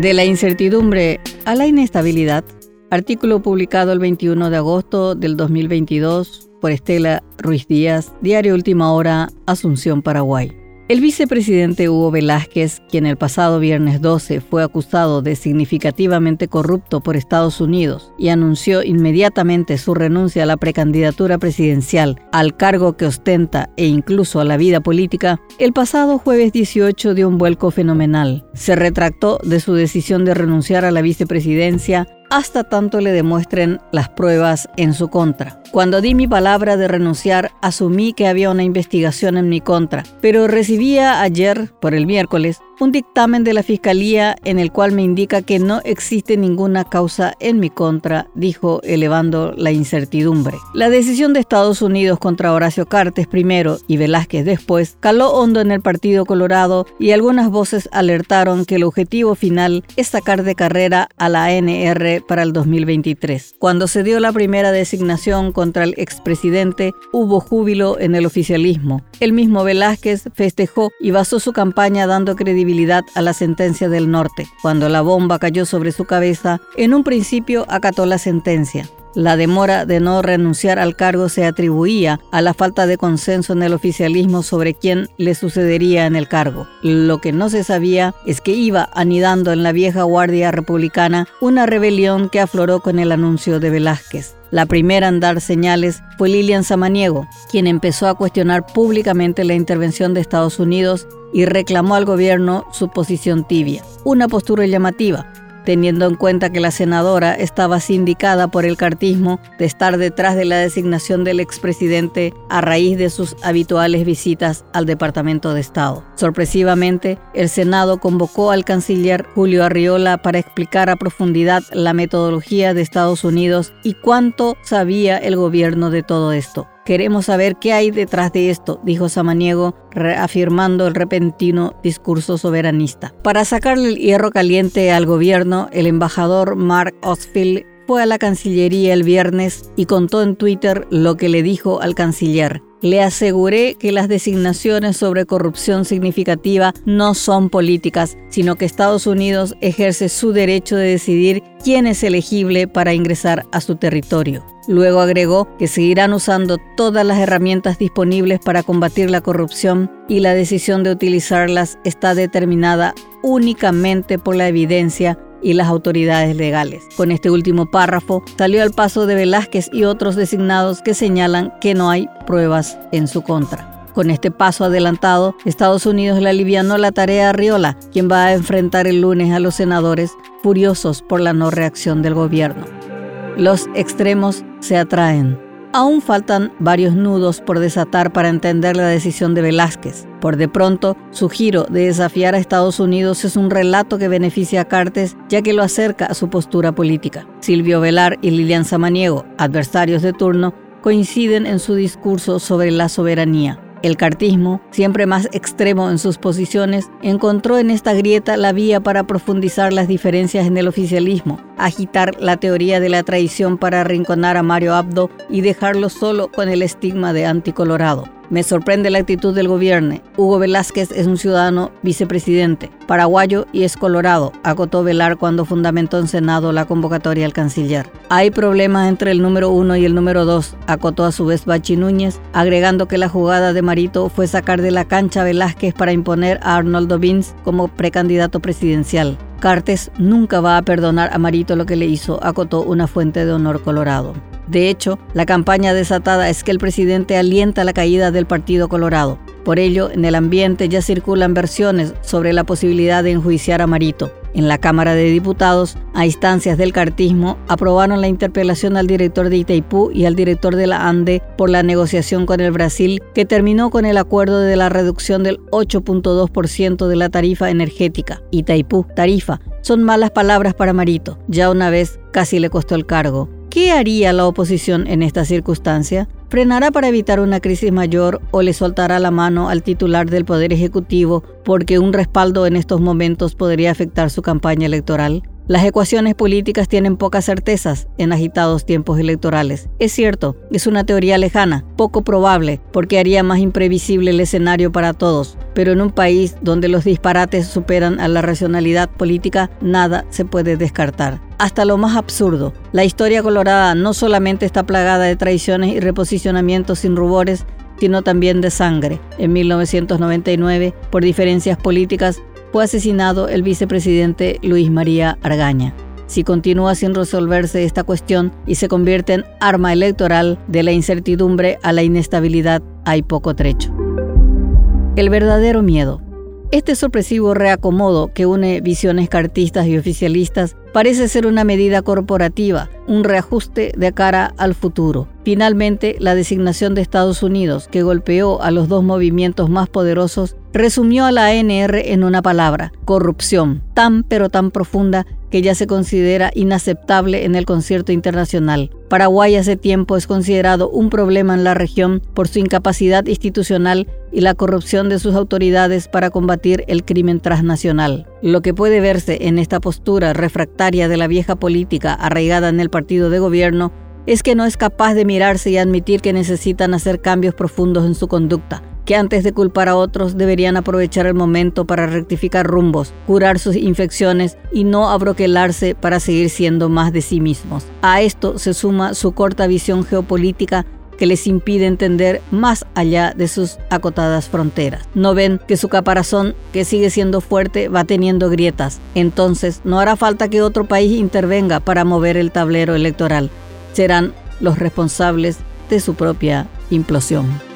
De la incertidumbre a la inestabilidad, artículo publicado el 21 de agosto del 2022 por Estela Ruiz Díaz, Diario Última Hora, Asunción, Paraguay. El vicepresidente Hugo Velázquez, quien el pasado viernes 12 fue acusado de significativamente corrupto por Estados Unidos y anunció inmediatamente su renuncia a la precandidatura presidencial, al cargo que ostenta e incluso a la vida política, el pasado jueves 18 dio un vuelco fenomenal. Se retractó de su decisión de renunciar a la vicepresidencia hasta tanto le demuestren las pruebas en su contra. Cuando di mi palabra de renunciar, asumí que había una investigación en mi contra, pero recibía ayer, por el miércoles, un dictamen de la Fiscalía en el cual me indica que no existe ninguna causa en mi contra, dijo elevando la incertidumbre. La decisión de Estados Unidos contra Horacio Cartes primero y Velázquez después caló hondo en el Partido Colorado y algunas voces alertaron que el objetivo final es sacar de carrera a la ANR para el 2023. Cuando se dio la primera designación contra el expresidente, hubo júbilo en el oficialismo. El mismo Velázquez festejó y basó su campaña dando credibilidad a la sentencia del norte. Cuando la bomba cayó sobre su cabeza, en un principio acató la sentencia. La demora de no renunciar al cargo se atribuía a la falta de consenso en el oficialismo sobre quién le sucedería en el cargo. Lo que no se sabía es que iba anidando en la vieja guardia republicana una rebelión que afloró con el anuncio de Velázquez. La primera en dar señales fue Lilian Samaniego, quien empezó a cuestionar públicamente la intervención de Estados Unidos y reclamó al gobierno su posición tibia, una postura llamativa, teniendo en cuenta que la senadora estaba sindicada por el cartismo de estar detrás de la designación del expresidente a raíz de sus habituales visitas al Departamento de Estado. Sorpresivamente, el Senado convocó al canciller Julio Arriola para explicar a profundidad la metodología de Estados Unidos y cuánto sabía el gobierno de todo esto. Queremos saber qué hay detrás de esto, dijo Samaniego, reafirmando el repentino discurso soberanista. Para sacarle el hierro caliente al gobierno, el embajador Mark Osfield fue a la Cancillería el viernes y contó en Twitter lo que le dijo al canciller. Le aseguré que las designaciones sobre corrupción significativa no son políticas, sino que Estados Unidos ejerce su derecho de decidir quién es elegible para ingresar a su territorio. Luego agregó que seguirán usando todas las herramientas disponibles para combatir la corrupción y la decisión de utilizarlas está determinada únicamente por la evidencia y las autoridades legales. Con este último párrafo salió al paso de Velázquez y otros designados que señalan que no hay pruebas en su contra. Con este paso adelantado, Estados Unidos le alivianó la tarea a Riola, quien va a enfrentar el lunes a los senadores furiosos por la no reacción del gobierno. Los extremos se atraen. Aún faltan varios nudos por desatar para entender la decisión de Velázquez. Por de pronto, su giro de desafiar a Estados Unidos es un relato que beneficia a Cartes ya que lo acerca a su postura política. Silvio Velar y Lilian Samaniego, adversarios de turno, coinciden en su discurso sobre la soberanía. El cartismo, siempre más extremo en sus posiciones, encontró en esta grieta la vía para profundizar las diferencias en el oficialismo, agitar la teoría de la traición para arrinconar a Mario Abdo y dejarlo solo con el estigma de anticolorado. Me sorprende la actitud del gobierno. Hugo Velázquez es un ciudadano vicepresidente, paraguayo y es colorado, acotó Velar cuando fundamentó en Senado la convocatoria al canciller. Hay problemas entre el número uno y el número dos, acotó a su vez Bachi Núñez, agregando que la jugada de Marito fue sacar de la cancha a Velázquez para imponer a Arnoldo Vins como precandidato presidencial. Cartes nunca va a perdonar a Marito lo que le hizo, acotó una fuente de honor colorado. De hecho, la campaña desatada es que el presidente alienta la caída del Partido Colorado. Por ello, en el ambiente ya circulan versiones sobre la posibilidad de enjuiciar a Marito. En la Cámara de Diputados, a instancias del cartismo, aprobaron la interpelación al director de Itaipú y al director de la ANDE por la negociación con el Brasil, que terminó con el acuerdo de la reducción del 8.2% de la tarifa energética. Itaipú, tarifa, son malas palabras para Marito. Ya una vez casi le costó el cargo. ¿Qué haría la oposición en esta circunstancia? ¿Frenará para evitar una crisis mayor o le soltará la mano al titular del Poder Ejecutivo porque un respaldo en estos momentos podría afectar su campaña electoral? Las ecuaciones políticas tienen pocas certezas en agitados tiempos electorales. Es cierto, es una teoría lejana, poco probable, porque haría más imprevisible el escenario para todos, pero en un país donde los disparates superan a la racionalidad política, nada se puede descartar. Hasta lo más absurdo, la historia colorada no solamente está plagada de traiciones y reposicionamientos sin rubores, sino también de sangre. En 1999, por diferencias políticas, fue asesinado el vicepresidente Luis María Argaña. Si continúa sin resolverse esta cuestión y se convierte en arma electoral de la incertidumbre a la inestabilidad, hay poco trecho. El verdadero miedo. Este sorpresivo reacomodo que une visiones cartistas y oficialistas parece ser una medida corporativa, un reajuste de cara al futuro. Finalmente, la designación de Estados Unidos, que golpeó a los dos movimientos más poderosos, resumió a la ANR en una palabra, corrupción, tan pero tan profunda que ya se considera inaceptable en el concierto internacional. Paraguay hace tiempo es considerado un problema en la región por su incapacidad institucional y la corrupción de sus autoridades para combatir el crimen transnacional. Lo que puede verse en esta postura refractaria de la vieja política arraigada en el partido de gobierno es que no es capaz de mirarse y admitir que necesitan hacer cambios profundos en su conducta que antes de culpar a otros deberían aprovechar el momento para rectificar rumbos, curar sus infecciones y no abroquelarse para seguir siendo más de sí mismos. A esto se suma su corta visión geopolítica que les impide entender más allá de sus acotadas fronteras. No ven que su caparazón, que sigue siendo fuerte, va teniendo grietas. Entonces, no hará falta que otro país intervenga para mover el tablero electoral. Serán los responsables de su propia implosión.